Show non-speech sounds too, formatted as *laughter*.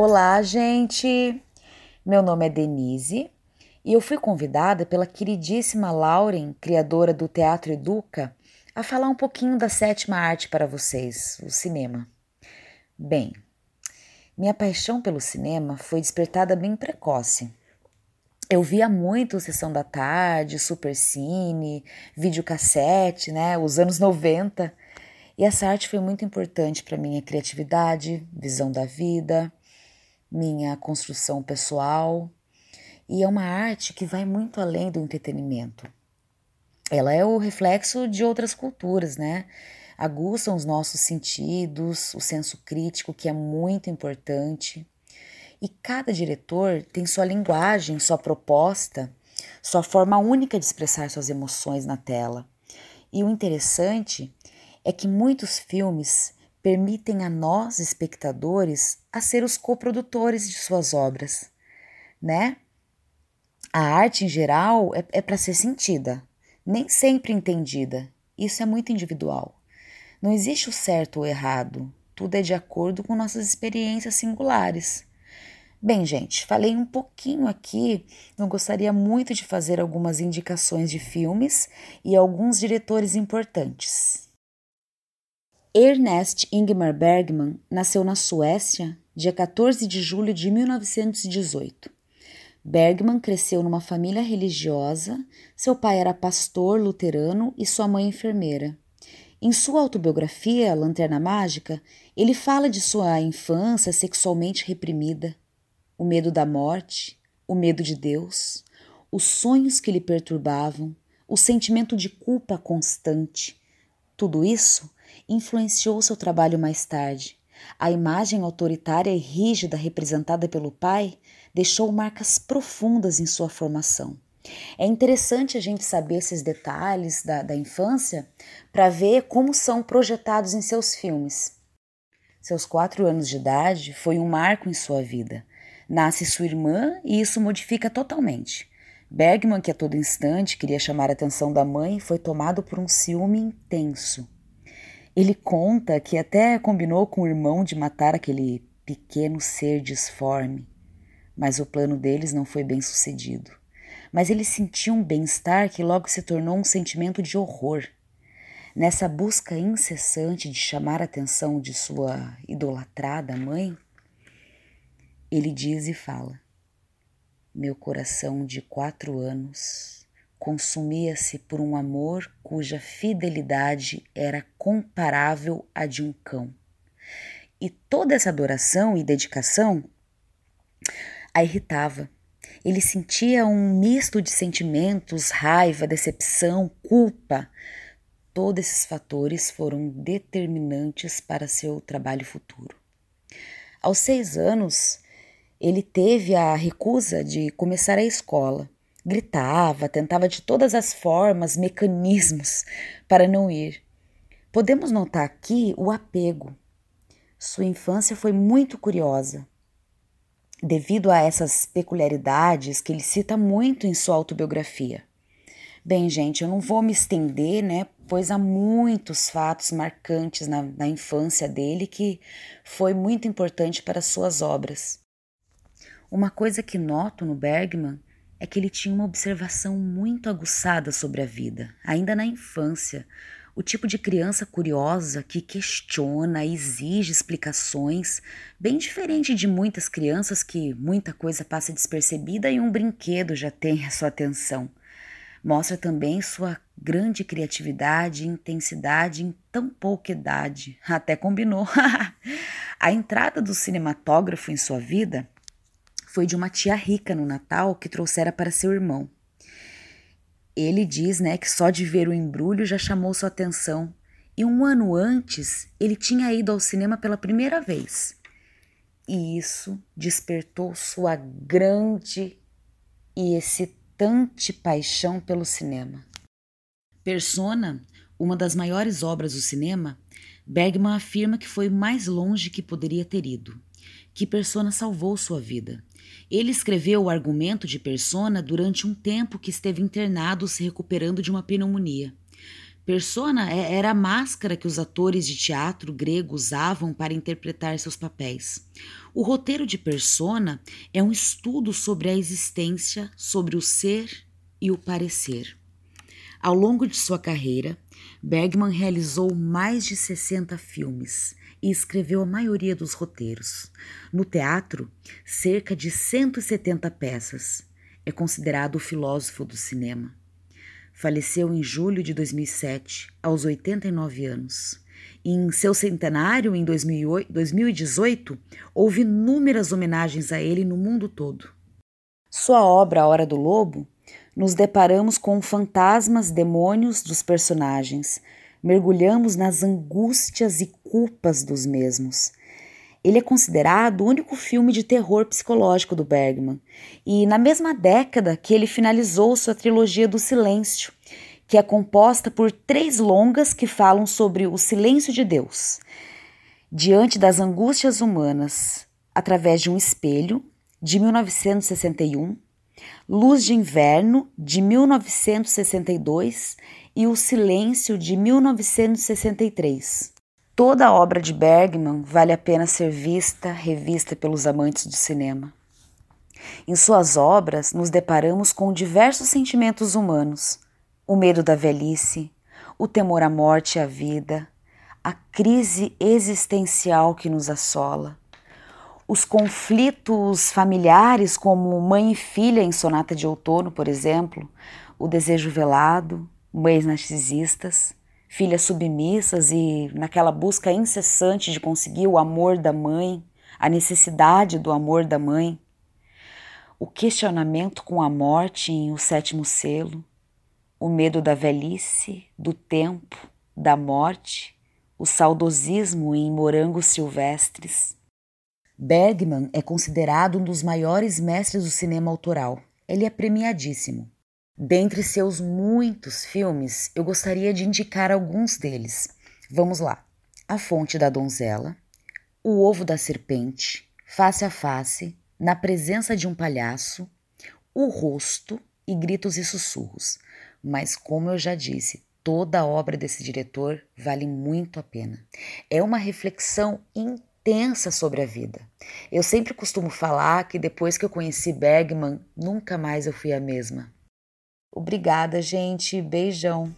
Olá, gente! Meu nome é Denise e eu fui convidada pela queridíssima Lauren, criadora do Teatro Educa, a falar um pouquinho da sétima arte para vocês, o cinema. Bem, minha paixão pelo cinema foi despertada bem precoce. Eu via muito Sessão da Tarde, Super Cine, videocassete, né, os anos 90. E essa arte foi muito importante para minha criatividade, visão da vida, minha construção pessoal. E é uma arte que vai muito além do entretenimento. Ela é o reflexo de outras culturas, né? Aguçam os nossos sentidos, o senso crítico, que é muito importante. E cada diretor tem sua linguagem, sua proposta, sua forma única de expressar suas emoções na tela. E o interessante é que muitos filmes permitem a nós, espectadores, a ser os coprodutores de suas obras, né? A arte em geral é, é para ser sentida, nem sempre entendida. Isso é muito individual. Não existe o certo ou errado, tudo é de acordo com nossas experiências singulares. Bem, gente, falei um pouquinho aqui. Eu gostaria muito de fazer algumas indicações de filmes e alguns diretores importantes. Ernest Ingmar Bergman nasceu na Suécia dia 14 de julho de 1918. Bergman cresceu numa família religiosa, seu pai era pastor luterano e sua mãe enfermeira. Em sua autobiografia, Lanterna Mágica, ele fala de sua infância sexualmente reprimida, o medo da morte, o medo de Deus, os sonhos que lhe perturbavam, o sentimento de culpa constante. Tudo isso influenciou seu trabalho mais tarde. A imagem autoritária e rígida representada pelo pai deixou marcas profundas em sua formação. É interessante a gente saber esses detalhes da, da infância para ver como são projetados em seus filmes. Seus quatro anos de idade foi um marco em sua vida. Nasce sua irmã e isso modifica totalmente. Bergman, que a todo instante queria chamar a atenção da mãe, foi tomado por um ciúme intenso. Ele conta que até combinou com o irmão de matar aquele pequeno ser disforme, mas o plano deles não foi bem sucedido. Mas ele sentiu um bem-estar que logo se tornou um sentimento de horror. Nessa busca incessante de chamar a atenção de sua idolatrada mãe, ele diz e fala: Meu coração de quatro anos consumia-se por um amor cuja fidelidade era comparável à de um cão. E toda essa adoração e dedicação a irritava. Ele sentia um misto de sentimentos, raiva, decepção, culpa. Todos esses fatores foram determinantes para seu trabalho futuro. Aos seis anos, ele teve a recusa de começar a escola Gritava, tentava de todas as formas, mecanismos para não ir. Podemos notar aqui o apego. Sua infância foi muito curiosa. Devido a essas peculiaridades que ele cita muito em sua autobiografia. Bem, gente, eu não vou me estender, né? Pois há muitos fatos marcantes na, na infância dele que foi muito importante para suas obras. Uma coisa que noto no Bergman é que ele tinha uma observação muito aguçada sobre a vida, ainda na infância. O tipo de criança curiosa que questiona, exige explicações, bem diferente de muitas crianças que muita coisa passa despercebida e um brinquedo já tem a sua atenção. Mostra também sua grande criatividade e intensidade em tão pouca idade. Até combinou. *laughs* a entrada do cinematógrafo em sua vida foi de uma tia rica no Natal que trouxera para seu irmão. Ele diz, né, que só de ver o embrulho já chamou sua atenção e um ano antes ele tinha ido ao cinema pela primeira vez. E isso despertou sua grande e excitante paixão pelo cinema. Persona, uma das maiores obras do cinema, Bergman afirma que foi mais longe que poderia ter ido, que Persona salvou sua vida ele escreveu o argumento de Persona durante um tempo que esteve internado se recuperando de uma pneumonia. Persona é, era a máscara que os atores de teatro grego usavam para interpretar seus papéis. O roteiro de Persona é um estudo sobre a existência, sobre o ser e o parecer. Ao longo de sua carreira, Bergman realizou mais de 60 filmes e escreveu a maioria dos roteiros. No teatro, cerca de 170 peças. É considerado o filósofo do cinema. Faleceu em julho de 2007, aos 89 anos. Em seu centenário, em 2008, 2018, houve inúmeras homenagens a ele no mundo todo. Sua obra A Hora do Lobo, nos deparamos com fantasmas, demônios dos personagens, mergulhamos nas angústias e culpas dos mesmos. Ele é considerado o único filme de terror psicológico do Bergman, e na mesma década que ele finalizou sua trilogia do Silêncio, que é composta por três longas que falam sobre o silêncio de Deus, diante das angústias humanas, através de um espelho, de 1961, Luz de Inverno, de 1962 e O Silêncio de 1963. Toda a obra de Bergman vale a pena ser vista, revista pelos amantes do cinema. Em suas obras, nos deparamos com diversos sentimentos humanos: o medo da velhice, o temor à morte e à vida, a crise existencial que nos assola, os conflitos familiares, como mãe e filha em Sonata de Outono, por exemplo, o desejo velado, mães narcisistas, filhas submissas e naquela busca incessante de conseguir o amor da mãe, a necessidade do amor da mãe, o questionamento com a morte em O Sétimo Selo, o medo da velhice, do tempo, da morte, o saudosismo em Morangos Silvestres. Bergman é considerado um dos maiores mestres do cinema autoral. Ele é premiadíssimo. Dentre seus muitos filmes, eu gostaria de indicar alguns deles. Vamos lá: A Fonte da Donzela, O Ovo da Serpente, Face a Face, Na Presença de um Palhaço, O Rosto e Gritos e Sussurros. Mas, como eu já disse, toda a obra desse diretor vale muito a pena. É uma reflexão intensa sobre a vida. Eu sempre costumo falar que depois que eu conheci Bergman, nunca mais eu fui a mesma. Obrigada, gente. Beijão.